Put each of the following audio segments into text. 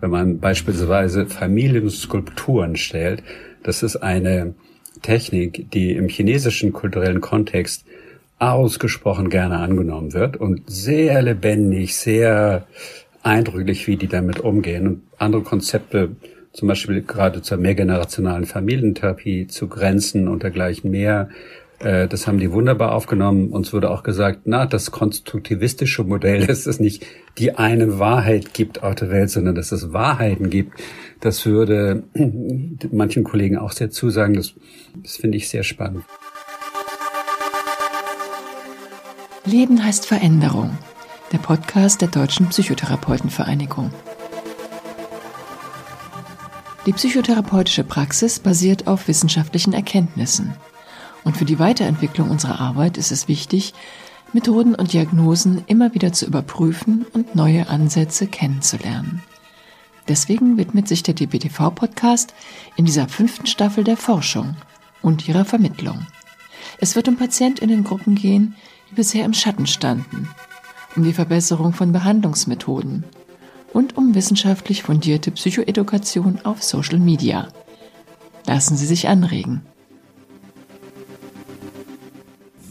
Wenn man beispielsweise Familienskulpturen stellt, das ist eine Technik, die im chinesischen kulturellen Kontext ausgesprochen gerne angenommen wird und sehr lebendig, sehr eindrücklich, wie die damit umgehen. Und andere Konzepte, zum Beispiel gerade zur mehrgenerationalen Familientherapie, zu Grenzen und dergleichen mehr, äh, das haben die wunderbar aufgenommen. Uns wurde auch gesagt, na, das konstruktivistische Modell, dass es nicht die eine Wahrheit gibt auf der Welt, sondern dass es Wahrheiten gibt. Das würde manchen Kollegen auch sehr zusagen. Das, das finde ich sehr spannend. Leben heißt Veränderung. Der Podcast der Deutschen Psychotherapeutenvereinigung. Die psychotherapeutische Praxis basiert auf wissenschaftlichen Erkenntnissen. Und für die Weiterentwicklung unserer Arbeit ist es wichtig, Methoden und Diagnosen immer wieder zu überprüfen und neue Ansätze kennenzulernen. Deswegen widmet sich der DBTV-Podcast in dieser fünften Staffel der Forschung und ihrer Vermittlung. Es wird um Patientinnengruppen gehen, die bisher im Schatten standen, um die Verbesserung von Behandlungsmethoden und um wissenschaftlich fundierte Psychoedukation auf Social Media. Lassen Sie sich anregen.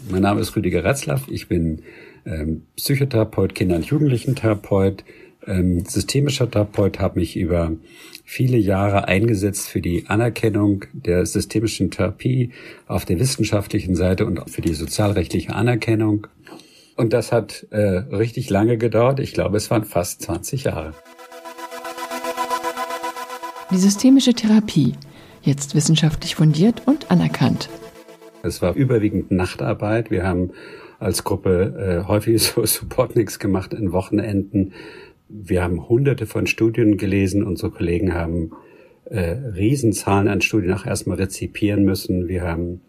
Mein Name ist Rüdiger Retzlaff. Ich bin ähm, Psychotherapeut, Kinder- und Jugendlichen-Therapeut, ähm, systemischer Therapeut, habe mich über viele Jahre eingesetzt für die Anerkennung der systemischen Therapie auf der wissenschaftlichen Seite und für die sozialrechtliche Anerkennung. Und das hat äh, richtig lange gedauert. Ich glaube, es waren fast 20 Jahre. Die systemische Therapie, jetzt wissenschaftlich fundiert und anerkannt. Es war überwiegend Nachtarbeit. Wir haben als Gruppe äh, häufig so Supportniks gemacht in Wochenenden. Wir haben hunderte von Studien gelesen. Unsere Kollegen haben äh, Riesenzahlen an Studien auch erstmal rezipieren müssen. Wir haben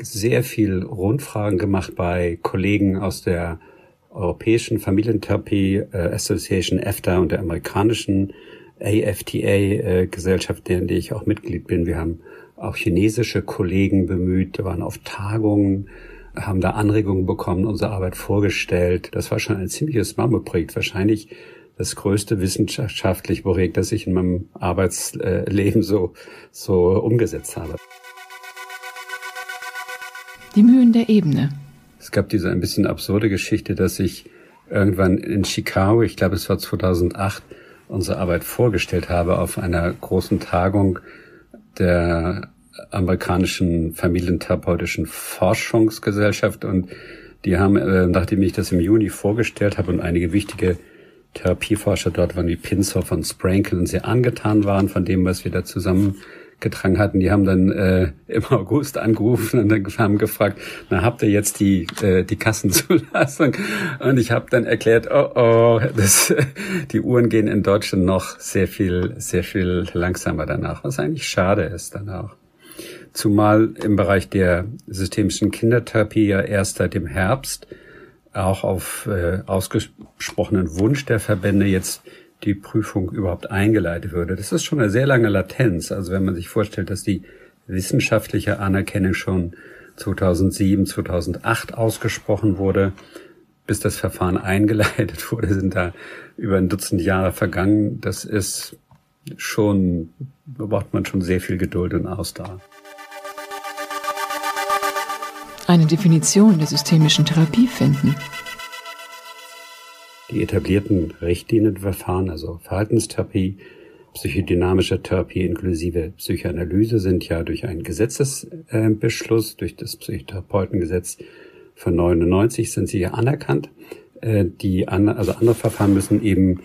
sehr viel Rundfragen gemacht bei Kollegen aus der Europäischen Familientherapie äh, Association EFTA und der amerikanischen AFTA äh, deren die ich auch Mitglied bin. Wir haben auch chinesische Kollegen bemüht, waren auf Tagungen, haben da Anregungen bekommen, unsere Arbeit vorgestellt. Das war schon ein ziemliches Mammutprojekt. Wahrscheinlich das größte wissenschaftliche Projekt, das ich in meinem Arbeitsleben so, so umgesetzt habe. Die Mühen der Ebene. Es gab diese ein bisschen absurde Geschichte, dass ich irgendwann in Chicago, ich glaube es war 2008, unsere Arbeit vorgestellt habe auf einer großen Tagung der amerikanischen familientherapeutischen Forschungsgesellschaft und die haben, äh, nachdem ich das im Juni vorgestellt habe und einige wichtige Therapieforscher dort waren, wie Pinshoff und Sprankel und sehr angetan waren von dem, was wir da zusammengetragen hatten. Die haben dann äh, im August angerufen und dann haben gefragt, na habt ihr jetzt die äh, die Kassenzulassung? Und ich habe dann erklärt, oh oh, das, die Uhren gehen in Deutschland noch sehr viel sehr viel langsamer danach, was eigentlich schade ist dann auch. Zumal im Bereich der systemischen Kindertherapie ja erst seit dem Herbst auch auf äh, ausgesprochenen Wunsch der Verbände jetzt die Prüfung überhaupt eingeleitet würde. Das ist schon eine sehr lange Latenz. Also wenn man sich vorstellt, dass die wissenschaftliche Anerkennung schon 2007, 2008 ausgesprochen wurde, bis das Verfahren eingeleitet wurde, sind da über ein Dutzend Jahre vergangen. Das ist schon, da braucht man schon sehr viel Geduld und Ausdauer. Eine Definition der systemischen Therapie finden. Die etablierten Richtlinienverfahren, also Verhaltenstherapie, psychodynamische Therapie inklusive Psychoanalyse sind ja durch einen Gesetzesbeschluss, durch das Psychotherapeutengesetz von 99 sind sie ja anerkannt. Äh, die, also andere Verfahren müssen eben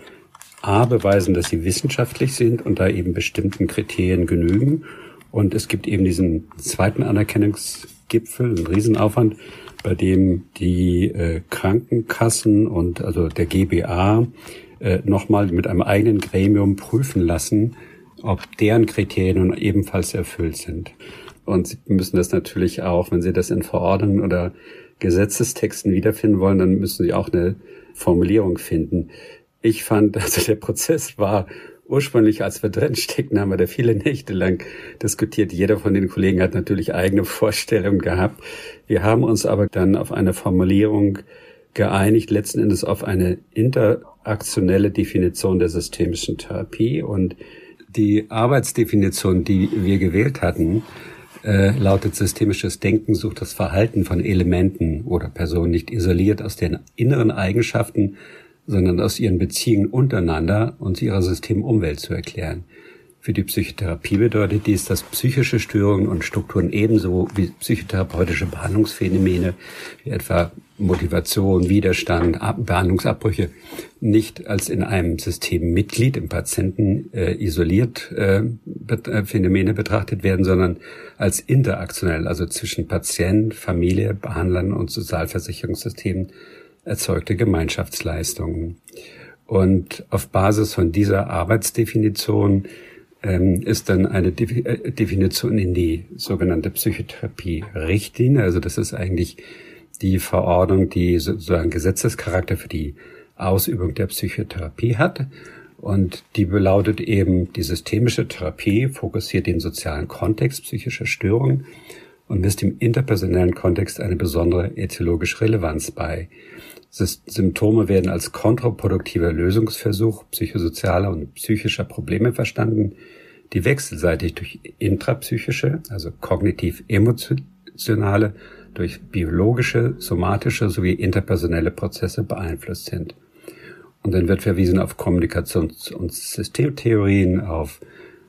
A beweisen, dass sie wissenschaftlich sind und da eben bestimmten Kriterien genügen. Und es gibt eben diesen zweiten Anerkennungs Gipfel, ein Riesenaufwand, bei dem die äh, Krankenkassen und also der GBA äh, nochmal mit einem eigenen Gremium prüfen lassen, ob deren Kriterien ebenfalls erfüllt sind. Und sie müssen das natürlich auch, wenn sie das in Verordnungen oder Gesetzestexten wiederfinden wollen, dann müssen sie auch eine Formulierung finden. Ich fand, also der Prozess war ursprünglich, als wir drin steckten, haben wir da viele Nächte lang diskutiert. Jeder von den Kollegen hat natürlich eigene Vorstellungen gehabt. Wir haben uns aber dann auf eine Formulierung geeinigt, letzten Endes auf eine Inter, interaktionelle Definition der systemischen Therapie und die Arbeitsdefinition, die wir gewählt hatten, äh, lautet systemisches Denken sucht das Verhalten von Elementen oder Personen nicht isoliert aus den inneren Eigenschaften, sondern aus ihren Beziehungen untereinander und ihrer Systemumwelt zu erklären. Für die Psychotherapie bedeutet dies, dass psychische Störungen und Strukturen ebenso wie psychotherapeutische Behandlungsphänomene, wie etwa Motivation, Widerstand, Behandlungsabbrüche, nicht als in einem System Mitglied im Patienten äh, isoliert äh, äh, Phänomene betrachtet werden, sondern als interaktionell, also zwischen Patient, Familie, Behandlern und Sozialversicherungssystemen erzeugte Gemeinschaftsleistungen. Und auf Basis von dieser Arbeitsdefinition ähm, ist dann eine äh, Definition in die sogenannte Psychotherapie-Richtlinie. Also das ist eigentlich die Verordnung, die sozusagen Gesetzescharakter für die Ausübung der Psychotherapie hat. Und die belautet eben, die systemische Therapie fokussiert den sozialen Kontext psychischer Störungen und misst im interpersonellen Kontext eine besondere ethiologische Relevanz bei. Symptome werden als kontraproduktiver Lösungsversuch psychosozialer und psychischer Probleme verstanden, die wechselseitig durch intrapsychische, also kognitiv-emotionale, durch biologische, somatische sowie interpersonelle Prozesse beeinflusst sind. Und dann wird verwiesen auf Kommunikations- und Systemtheorien, auf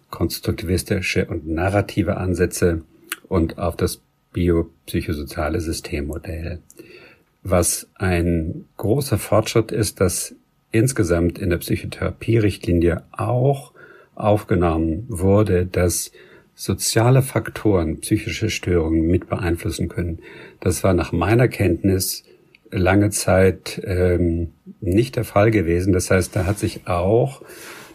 konstruktivistische und narrative Ansätze und auf das biopsychosoziale Systemmodell. Was ein großer Fortschritt ist, dass insgesamt in der Psychotherapie-Richtlinie auch aufgenommen wurde, dass soziale Faktoren psychische Störungen mit beeinflussen können. Das war nach meiner Kenntnis lange Zeit ähm, nicht der Fall gewesen. Das heißt, da hat sich auch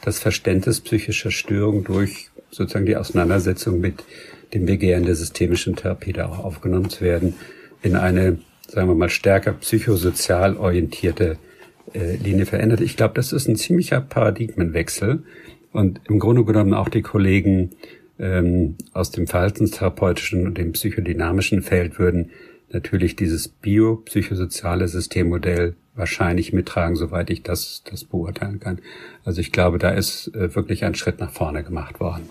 das Verständnis psychischer Störungen durch sozusagen die Auseinandersetzung mit dem Begehren der systemischen Therapie da auch aufgenommen zu werden, in eine sagen wir mal, stärker psychosozial orientierte äh, Linie verändert. Ich glaube, das ist ein ziemlicher Paradigmenwechsel. Und im Grunde genommen auch die Kollegen ähm, aus dem verhaltenstherapeutischen und dem psychodynamischen Feld würden natürlich dieses biopsychosoziale Systemmodell wahrscheinlich mittragen, soweit ich das, das beurteilen kann. Also ich glaube, da ist äh, wirklich ein Schritt nach vorne gemacht worden.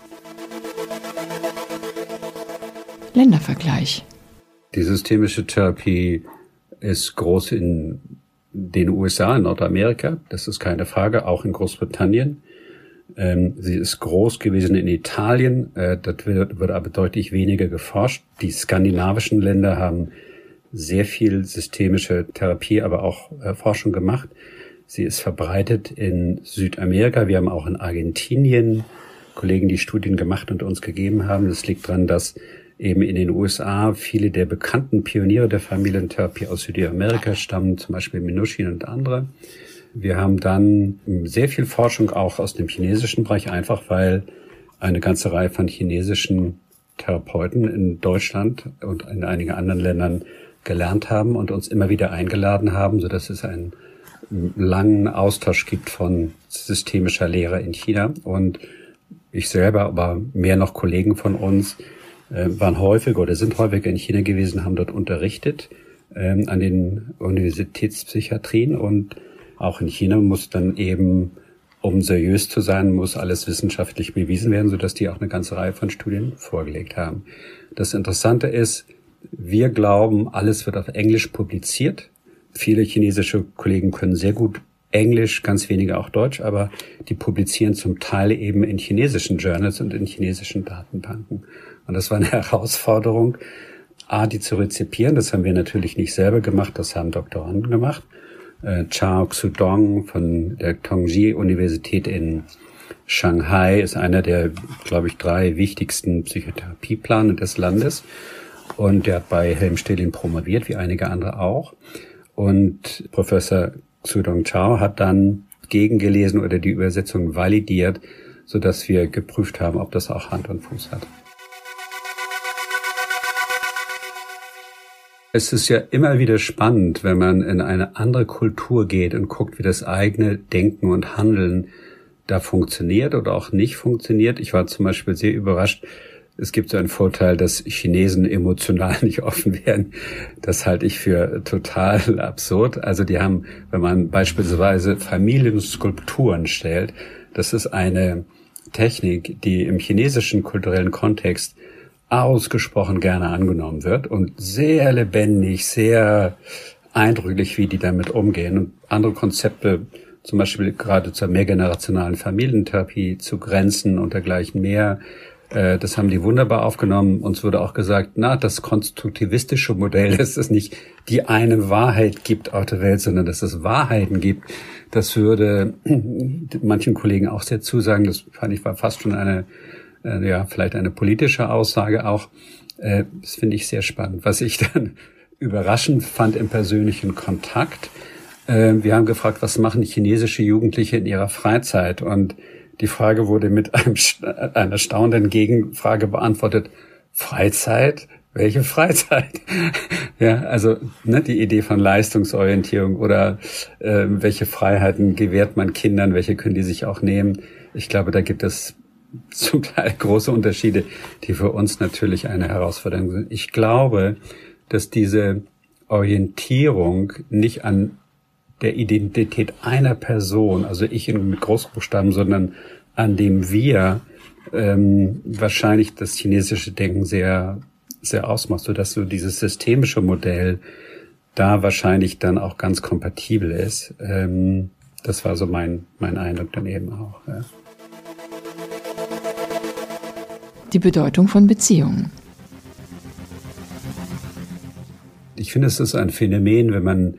Ländervergleich. Die systemische Therapie ist groß in den USA, in Nordamerika, das ist keine Frage, auch in Großbritannien. Ähm, sie ist groß gewesen in Italien, äh, das wird, aber deutlich weniger geforscht. Die skandinavischen Länder haben sehr viel systemische Therapie, aber auch äh, Forschung gemacht. Sie ist verbreitet in Südamerika. Wir haben auch in Argentinien Kollegen, die Studien gemacht und uns gegeben haben. Das liegt daran, dass eben in den USA viele der bekannten Pioniere der Familientherapie aus Südamerika stammen, zum Beispiel Minushin und andere. Wir haben dann sehr viel Forschung auch aus dem chinesischen Bereich, einfach weil eine ganze Reihe von chinesischen Therapeuten in Deutschland und in einigen anderen Ländern gelernt haben und uns immer wieder eingeladen haben, so dass es einen langen Austausch gibt von systemischer Lehre in China und ich selber, aber mehr noch Kollegen von uns waren häufig oder sind häufig in China gewesen, haben dort unterrichtet ähm, an den Universitätspsychiatrien und auch in China muss dann eben, um seriös zu sein, muss alles wissenschaftlich bewiesen werden, sodass die auch eine ganze Reihe von Studien vorgelegt haben. Das Interessante ist, wir glauben, alles wird auf Englisch publiziert. Viele chinesische Kollegen können sehr gut Englisch, ganz wenige auch Deutsch, aber die publizieren zum Teil eben in chinesischen Journals und in chinesischen Datenbanken. Und das war eine Herausforderung, A, die zu rezipieren. Das haben wir natürlich nicht selber gemacht, das haben Doktoranden gemacht. Äh, Chao Xudong von der Tongji-Universität in Shanghai ist einer der, glaube ich, drei wichtigsten Psychotherapieplaner des Landes. Und der hat bei Helm Stelin promoviert, wie einige andere auch. Und Professor Xudong Chao hat dann gegengelesen oder die Übersetzung validiert, so dass wir geprüft haben, ob das auch Hand und Fuß hat. Es ist ja immer wieder spannend, wenn man in eine andere Kultur geht und guckt, wie das eigene Denken und Handeln da funktioniert oder auch nicht funktioniert. Ich war zum Beispiel sehr überrascht, es gibt so einen Vorteil, dass Chinesen emotional nicht offen werden. Das halte ich für total absurd. Also die haben, wenn man beispielsweise Familienskulpturen stellt, das ist eine Technik, die im chinesischen kulturellen Kontext ausgesprochen gerne angenommen wird und sehr lebendig, sehr eindrücklich, wie die damit umgehen. Und andere Konzepte, zum Beispiel gerade zur mehrgenerationalen Familientherapie, zu Grenzen und dergleichen mehr, das haben die wunderbar aufgenommen. Uns wurde auch gesagt, na, das konstruktivistische Modell, dass es nicht die eine Wahrheit gibt auf der Welt, sondern dass es Wahrheiten gibt. Das würde manchen Kollegen auch sehr zusagen. Das fand ich war fast schon eine äh, ja, vielleicht eine politische Aussage auch. Äh, das finde ich sehr spannend. Was ich dann überraschend fand im persönlichen Kontakt, äh, wir haben gefragt, was machen chinesische Jugendliche in ihrer Freizeit? Und die Frage wurde mit einem, einer staunenden Gegenfrage beantwortet. Freizeit? Welche Freizeit? ja, also ne, die Idee von Leistungsorientierung oder äh, welche Freiheiten gewährt man Kindern, welche können die sich auch nehmen. Ich glaube, da gibt es zum Teil große Unterschiede, die für uns natürlich eine Herausforderung sind. Ich glaube, dass diese Orientierung nicht an der Identität einer Person, also ich mit Großbuchstaben, sondern an dem Wir ähm, wahrscheinlich das chinesische Denken sehr sehr ausmacht, so dass so dieses systemische Modell da wahrscheinlich dann auch ganz kompatibel ist. Ähm, das war so mein mein Eindruck dann eben auch. Ja. die Bedeutung von Beziehungen. Ich finde, es ist ein Phänomen, wenn man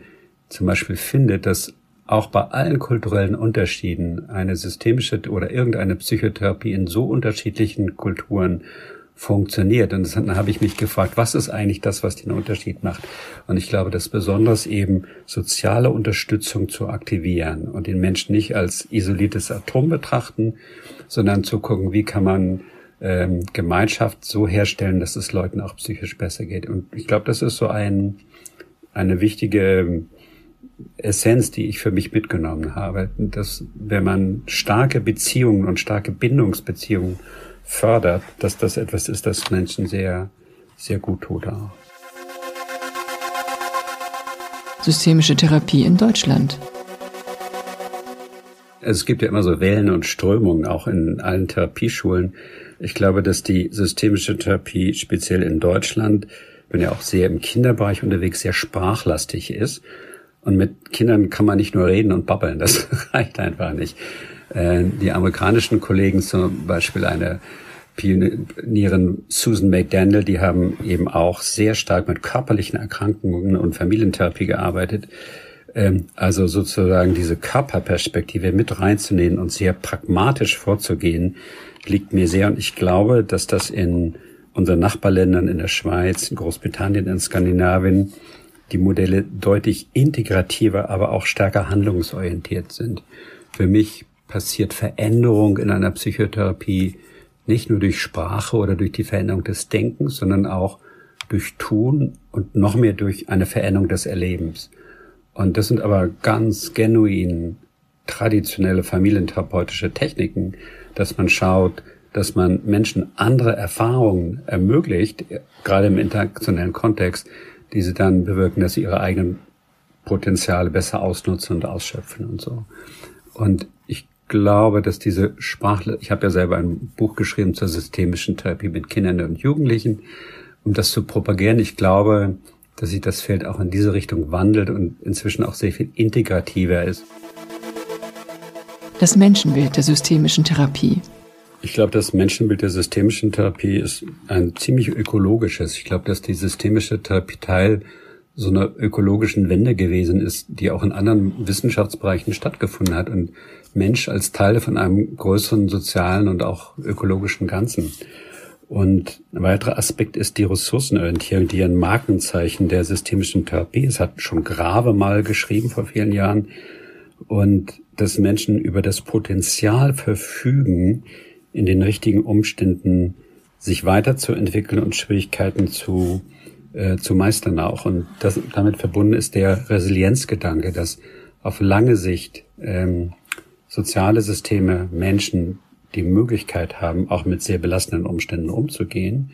zum Beispiel findet, dass auch bei allen kulturellen Unterschieden eine systemische oder irgendeine Psychotherapie in so unterschiedlichen Kulturen funktioniert. Und dann habe ich mich gefragt, was ist eigentlich das, was den Unterschied macht? Und ich glaube, dass besonders eben soziale Unterstützung zu aktivieren und den Menschen nicht als isoliertes Atom betrachten, sondern zu gucken, wie kann man ähm, Gemeinschaft so herstellen, dass es Leuten auch psychisch besser geht. Und ich glaube, das ist so ein, eine wichtige Essenz, die ich für mich mitgenommen habe, dass wenn man starke Beziehungen und starke Bindungsbeziehungen fördert, dass das etwas ist, das Menschen sehr, sehr gut tut auch. Systemische Therapie in Deutschland. Es gibt ja immer so Wellen und Strömungen auch in allen Therapieschulen. Ich glaube, dass die systemische Therapie speziell in Deutschland, bin ja auch sehr im Kinderbereich unterwegs, sehr sprachlastig ist. Und mit Kindern kann man nicht nur reden und babbeln, das reicht einfach nicht. Äh, die amerikanischen Kollegen, zum Beispiel eine Pionierin Susan McDaniel, die haben eben auch sehr stark mit körperlichen Erkrankungen und Familientherapie gearbeitet. Ähm, also sozusagen diese Körperperspektive mit reinzunehmen und sehr pragmatisch vorzugehen, liegt mir sehr und ich glaube, dass das in unseren Nachbarländern, in der Schweiz, in Großbritannien, in Skandinavien, die Modelle deutlich integrativer, aber auch stärker handlungsorientiert sind. Für mich passiert Veränderung in einer Psychotherapie nicht nur durch Sprache oder durch die Veränderung des Denkens, sondern auch durch Tun und noch mehr durch eine Veränderung des Erlebens. Und das sind aber ganz genuin traditionelle familientherapeutische Techniken, dass man schaut, dass man Menschen andere Erfahrungen ermöglicht, gerade im internationalen Kontext, die sie dann bewirken, dass sie ihre eigenen Potenziale besser ausnutzen und ausschöpfen und so. Und ich glaube, dass diese Sprache, ich habe ja selber ein Buch geschrieben zur systemischen Therapie mit Kindern und Jugendlichen, um das zu propagieren. Ich glaube, dass sich das Feld auch in diese Richtung wandelt und inzwischen auch sehr viel integrativer ist das Menschenbild der systemischen Therapie? Ich glaube, das Menschenbild der systemischen Therapie ist ein ziemlich ökologisches. Ich glaube, dass die systemische Therapie Teil so einer ökologischen Wende gewesen ist, die auch in anderen Wissenschaftsbereichen stattgefunden hat und Mensch als Teil von einem größeren sozialen und auch ökologischen Ganzen. Und ein weiterer Aspekt ist die Ressourcenorientierung, die ein Markenzeichen der systemischen Therapie ist. Hat schon Grave mal geschrieben vor vielen Jahren. Und dass Menschen über das Potenzial verfügen, in den richtigen Umständen sich weiterzuentwickeln und Schwierigkeiten zu, äh, zu meistern auch. Und das, damit verbunden ist der Resilienzgedanke, dass auf lange Sicht ähm, soziale Systeme, Menschen die Möglichkeit haben, auch mit sehr belastenden Umständen umzugehen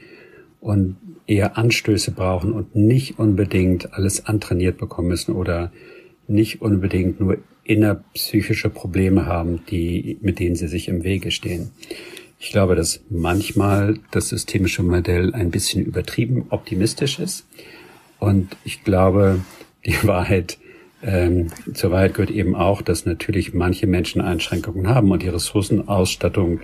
und eher Anstöße brauchen und nicht unbedingt alles antrainiert bekommen müssen oder nicht unbedingt nur innerpsychische Probleme haben, die, mit denen sie sich im Wege stehen. Ich glaube, dass manchmal das systemische Modell ein bisschen übertrieben optimistisch ist. Und ich glaube, die Wahrheit, ähm, zur Wahrheit gehört eben auch, dass natürlich manche Menschen Einschränkungen haben und die Ressourcenausstattung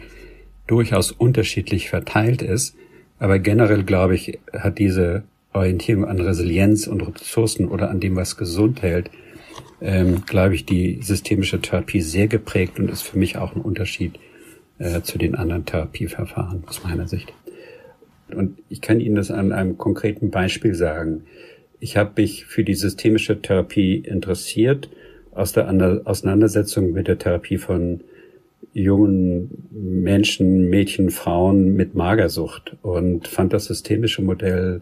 durchaus unterschiedlich verteilt ist. Aber generell, glaube ich, hat diese Orientierung an Resilienz und Ressourcen oder an dem, was gesund hält, ähm, glaube ich, die systemische Therapie sehr geprägt und ist für mich auch ein Unterschied äh, zu den anderen Therapieverfahren aus meiner Sicht. Und ich kann Ihnen das an einem konkreten Beispiel sagen. Ich habe mich für die systemische Therapie interessiert aus der Auseinandersetzung mit der Therapie von jungen Menschen, Mädchen, Frauen mit Magersucht und fand das systemische Modell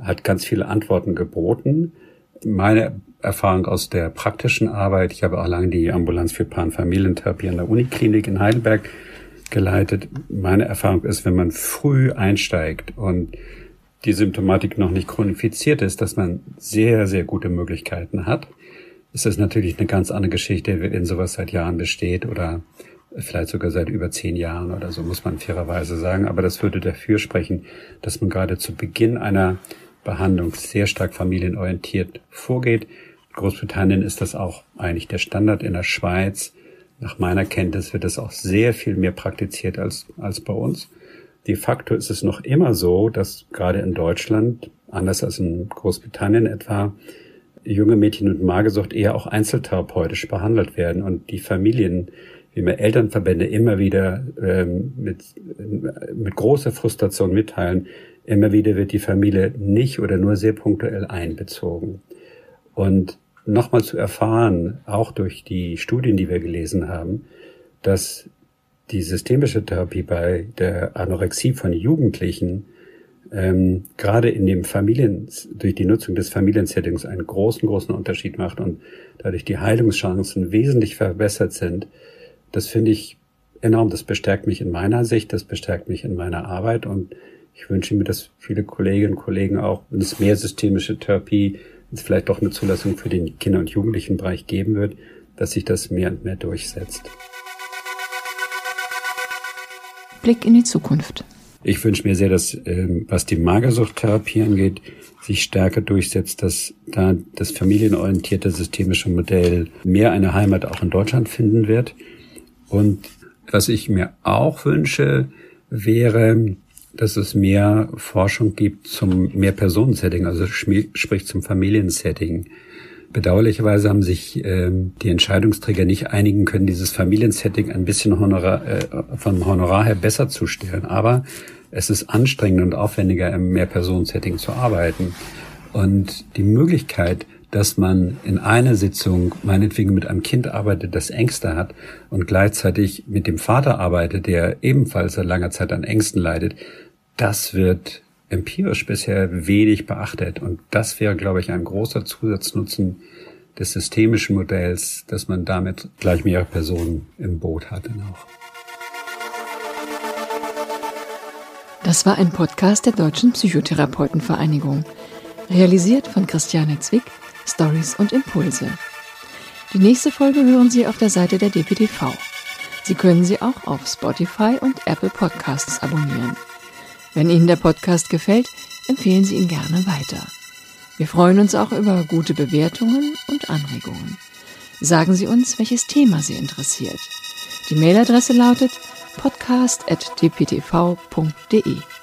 hat ganz viele Antworten geboten. Meine Erfahrung aus der praktischen Arbeit, ich habe auch lange die Ambulanz für Panfamilientherapie an der Uniklinik in Heidelberg geleitet. Meine Erfahrung ist, wenn man früh einsteigt und die Symptomatik noch nicht chronifiziert ist, dass man sehr, sehr gute Möglichkeiten hat. Es ist natürlich eine ganz andere Geschichte, wenn sowas seit Jahren besteht oder vielleicht sogar seit über zehn Jahren oder so, muss man fairerweise sagen. Aber das würde dafür sprechen, dass man gerade zu Beginn einer Behandlung sehr stark familienorientiert vorgeht. Großbritannien ist das auch eigentlich der Standard in der Schweiz. Nach meiner Kenntnis wird das auch sehr viel mehr praktiziert als, als bei uns. De facto ist es noch immer so, dass gerade in Deutschland, anders als in Großbritannien etwa, junge Mädchen mit Magersucht eher auch einzeltherapeutisch behandelt werden und die Familien, wie mir Elternverbände immer wieder ähm, mit, mit großer Frustration mitteilen, immer wieder wird die Familie nicht oder nur sehr punktuell einbezogen. Und nochmal zu erfahren, auch durch die Studien, die wir gelesen haben, dass die systemische Therapie bei der Anorexie von Jugendlichen ähm, gerade in dem Familien, durch die Nutzung des Familiensettings einen großen, großen Unterschied macht und dadurch die Heilungschancen wesentlich verbessert sind, das finde ich enorm. Das bestärkt mich in meiner Sicht, das bestärkt mich in meiner Arbeit und ich wünsche mir, dass viele Kolleginnen und Kollegen auch, wenn es mehr systemische Therapie, es vielleicht doch eine Zulassung für den Kinder- und Jugendlichenbereich geben wird, dass sich das mehr und mehr durchsetzt. Blick in die Zukunft. Ich wünsche mir sehr, dass, ähm, was die Magersuchttherapie angeht, sich stärker durchsetzt, dass da das familienorientierte systemische Modell mehr eine Heimat auch in Deutschland finden wird. Und was ich mir auch wünsche, wäre, dass es mehr Forschung gibt zum Mehrpersonensetting, also sprich zum Familiensetting. Bedauerlicherweise haben sich äh, die Entscheidungsträger nicht einigen können, dieses Familiensetting ein bisschen Honorar, äh, vom Honorar her besser zu stellen. Aber es ist anstrengend und aufwendiger, im Mehrpersonensetting zu arbeiten. Und die Möglichkeit, dass man in einer Sitzung meinetwegen mit einem Kind arbeitet, das Ängste hat und gleichzeitig mit dem Vater arbeitet, der ebenfalls seit langer Zeit an Ängsten leidet, das wird empirisch bisher wenig beachtet. Und das wäre, glaube ich, ein großer Zusatznutzen des systemischen Modells, dass man damit gleich mehrere Personen im Boot hat. Auch. Das war ein Podcast der Deutschen Psychotherapeutenvereinigung, realisiert von Christiane Zwick, Stories und Impulse. Die nächste Folge hören Sie auf der Seite der DPTV. Sie können sie auch auf Spotify und Apple Podcasts abonnieren. Wenn Ihnen der Podcast gefällt, empfehlen Sie ihn gerne weiter. Wir freuen uns auch über gute Bewertungen und Anregungen. Sagen Sie uns, welches Thema Sie interessiert. Die Mailadresse lautet podcast.dptv.de.